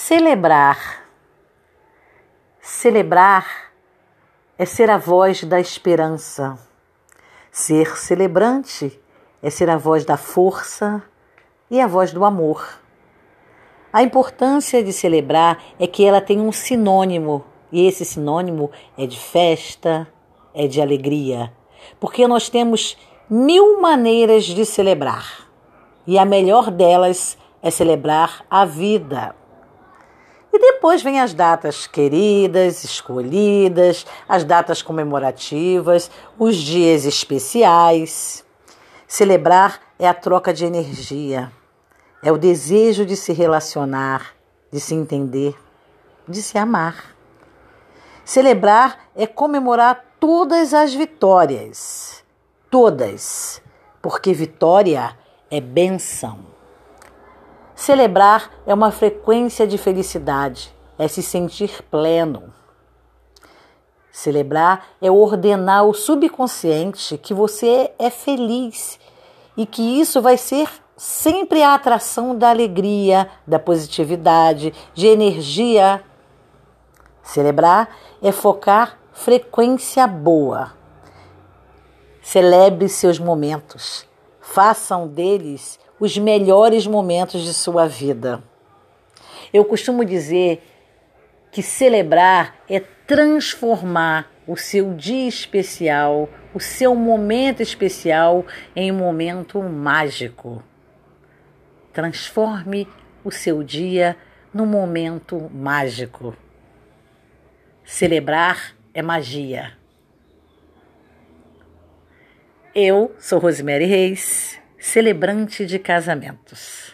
Celebrar. Celebrar é ser a voz da esperança. Ser celebrante é ser a voz da força e a voz do amor. A importância de celebrar é que ela tem um sinônimo, e esse sinônimo é de festa, é de alegria, porque nós temos mil maneiras de celebrar, e a melhor delas é celebrar a vida. E depois vem as datas queridas, escolhidas, as datas comemorativas, os dias especiais. Celebrar é a troca de energia, é o desejo de se relacionar, de se entender, de se amar. Celebrar é comemorar todas as vitórias, todas, porque vitória é benção. Celebrar é uma frequência de felicidade, é se sentir pleno. Celebrar é ordenar o subconsciente que você é feliz e que isso vai ser sempre a atração da alegria, da positividade, de energia. Celebrar é focar frequência boa. Celebre seus momentos, façam deles os melhores momentos de sua vida. Eu costumo dizer que celebrar é transformar o seu dia especial, o seu momento especial em um momento mágico. Transforme o seu dia num momento mágico. Celebrar é magia. Eu sou Rosemary Reis celebrante de casamentos.